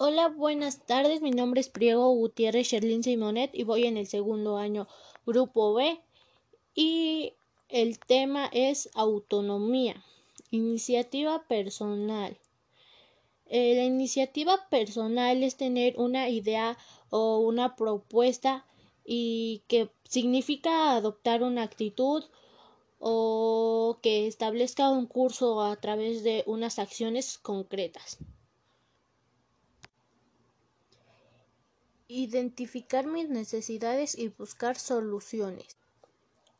Hola, buenas tardes. Mi nombre es Priego Gutiérrez Sherlin Simonet y voy en el segundo año Grupo B y el tema es autonomía, iniciativa personal. Eh, la iniciativa personal es tener una idea o una propuesta y que significa adoptar una actitud o que establezca un curso a través de unas acciones concretas. Identificar mis necesidades y buscar soluciones.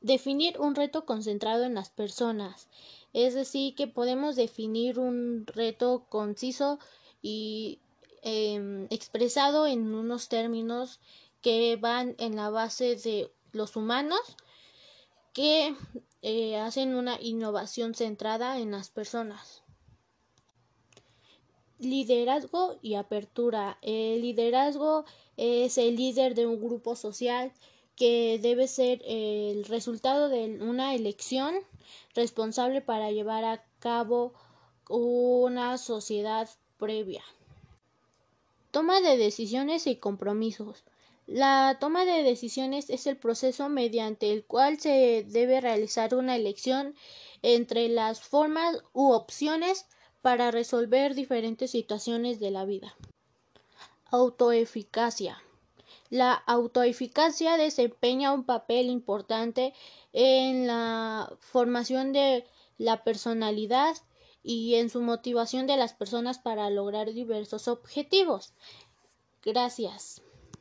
Definir un reto concentrado en las personas. Es decir, que podemos definir un reto conciso y em, expresado en unos términos que van en la base de los humanos que eh, hacen una innovación centrada en las personas. Liderazgo y apertura. El liderazgo es el líder de un grupo social que debe ser el resultado de una elección responsable para llevar a cabo una sociedad previa. Toma de decisiones y compromisos. La toma de decisiones es el proceso mediante el cual se debe realizar una elección entre las formas u opciones para resolver diferentes situaciones de la vida. Autoeficacia. La autoeficacia desempeña un papel importante en la formación de la personalidad y en su motivación de las personas para lograr diversos objetivos. Gracias.